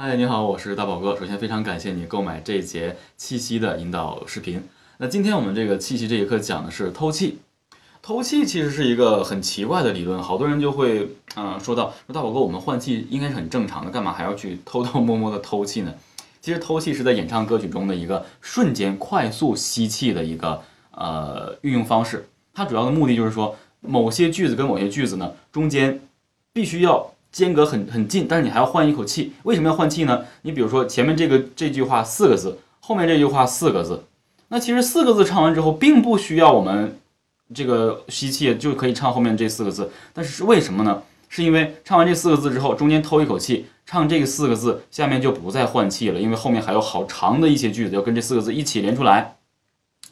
嗨，你好，我是大宝哥。首先非常感谢你购买这一节气息的引导视频。那今天我们这个气息这一课讲的是透气。透气其实是一个很奇怪的理论，好多人就会嗯说到说大宝哥，我们换气应该是很正常的，干嘛还要去偷偷摸摸的透气呢？其实透气是在演唱歌曲中的一个瞬间快速吸气的一个呃运用方式。它主要的目的就是说，某些句子跟某些句子呢中间必须要。间隔很很近，但是你还要换一口气，为什么要换气呢？你比如说前面这个这句话四个字，后面这句话四个字，那其实四个字唱完之后，并不需要我们这个吸气就可以唱后面这四个字，但是是为什么呢？是因为唱完这四个字之后，中间偷一口气，唱这个四个字，下面就不再换气了，因为后面还有好长的一些句子要跟这四个字一起连出来，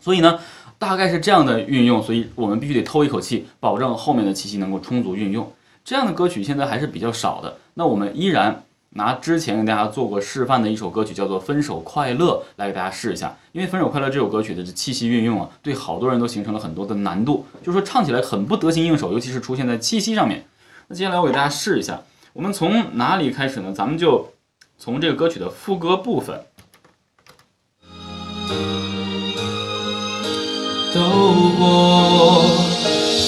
所以呢，大概是这样的运用，所以我们必须得偷一口气，保证后面的气息能够充足运用。这样的歌曲现在还是比较少的。那我们依然拿之前给大家做过示范的一首歌曲，叫做《分手快乐》，来给大家试一下。因为《分手快乐》这首歌曲的气息运用啊，对好多人都形成了很多的难度，就是说唱起来很不得心应手，尤其是出现在气息上面。那接下来我给大家试一下，我们从哪里开始呢？咱们就从这个歌曲的副歌部分。都过。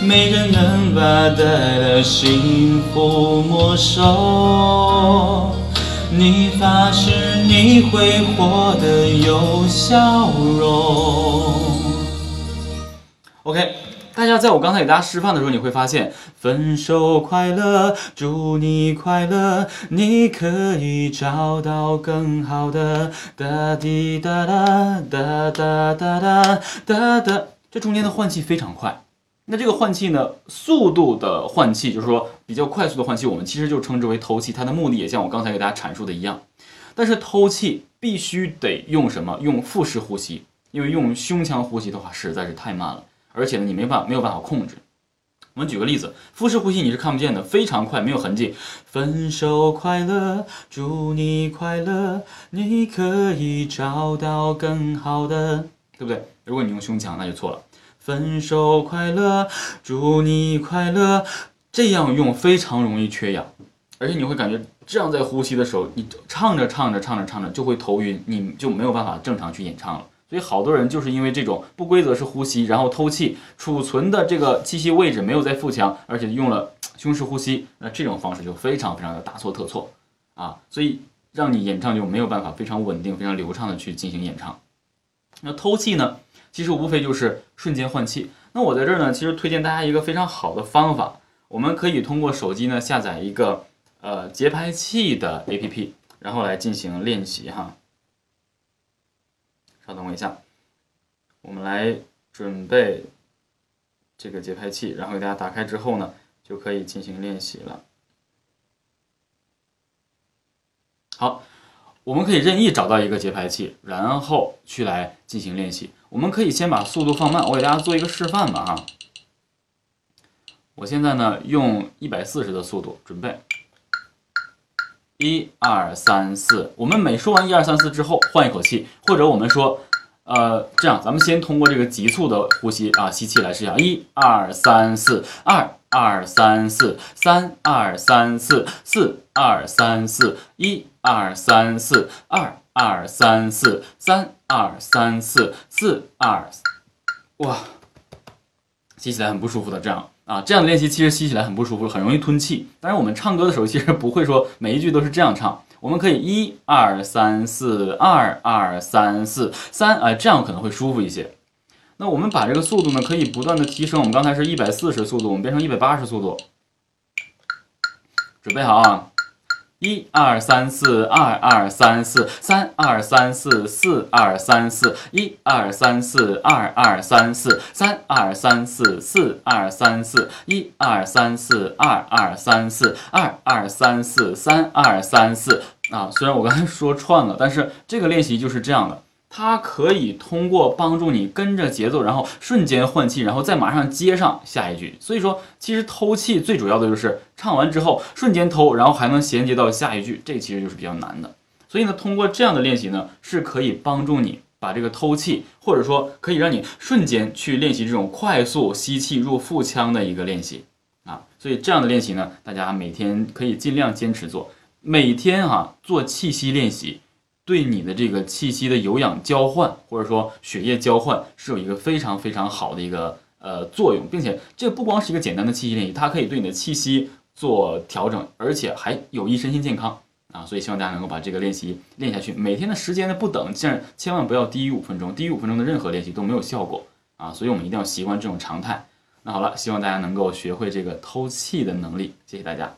没人能把带来幸福没收。你发誓你会活得有笑容。OK，大家在我刚才给大家示范的时候，你会发现，分手快乐，祝你快乐，你可以找到更好的。哒滴哒哒哒哒哒哒哒哒，这中间的换气非常快。那这个换气呢，速度的换气，就是说比较快速的换气，我们其实就称之为偷气。它的目的也像我刚才给大家阐述的一样，但是偷气必须得用什么？用腹式呼吸，因为用胸腔呼吸的话实在是太慢了，而且呢你没办没有办法控制。我们举个例子，腹式呼吸你是看不见的，非常快，没有痕迹。分手快乐，祝你快乐，你可以找到更好的，对不对？如果你用胸腔，那就错了。分手快乐，祝你快乐。这样用非常容易缺氧，而且你会感觉这样在呼吸的时候，你唱着唱着唱着唱着就会头晕，你就没有办法正常去演唱了。所以好多人就是因为这种不规则式呼吸，然后偷气，储存的这个气息位置没有在腹腔，而且用了胸式呼吸，那这种方式就非常非常的大错特错啊！所以让你演唱就没有办法非常稳定、非常流畅的去进行演唱。那偷气呢？其实无非就是瞬间换气。那我在这儿呢，其实推荐大家一个非常好的方法，我们可以通过手机呢下载一个呃节拍器的 APP，然后来进行练习哈。稍等我一下，我们来准备这个节拍器，然后给大家打开之后呢，就可以进行练习了。好。我们可以任意找到一个节拍器，然后去来进行练习。我们可以先把速度放慢，我给大家做一个示范吧，哈。我现在呢用一百四十的速度准备，一二三四。我们每说完一二三四之后换一口气，或者我们说，呃，这样，咱们先通过这个急促的呼吸啊，吸气来试一下，一二三四，二二三四，三二三四，四二三四，一。二三四，二二三四，三二三四，四二，哇，吸起来很不舒服的，这样啊，这样的练习其实吸起来很不舒服，很容易吞气。但是我们唱歌的时候，其实不会说每一句都是这样唱，我们可以一二三四，二二三四，三，哎，这样可能会舒服一些。那我们把这个速度呢，可以不断的提升。我们刚才是一百四十速度，我们变成一百八十速度，准备好啊。一二三四，二二三四，三二三四，四二三四，一二三四，二二三四，三二三四，四二三四，一二三四，二二三四，二二三四，三二三四，啊，虽然我刚才说串了，但是这个练习就是这样的，它可以通过帮助你跟着节奏，然后瞬间换气，然后再马上接上下一句。所以说，其实偷气最主要的就是唱完之后瞬间偷，然后还能衔接到下一句，这其实就是比较难的。所以呢，通过这样的练习呢，是可以帮助你把这个偷气，或者说可以让你瞬间去练习这种快速吸气入腹腔的一个练习啊。所以这样的练习呢，大家每天可以尽量坚持做，每天哈做气息练习，对你的这个气息的有氧交换，或者说血液交换，是有一个非常非常好的一个呃作用，并且这不光是一个简单的气息练习，它可以对你的气息做调整，而且还有益身心健康。啊，所以希望大家能够把这个练习练下去。每天的时间呢不等，千千万不要低于五分钟，低于五分钟的任何练习都没有效果啊。所以我们一定要习惯这种常态。那好了，希望大家能够学会这个偷气的能力。谢谢大家。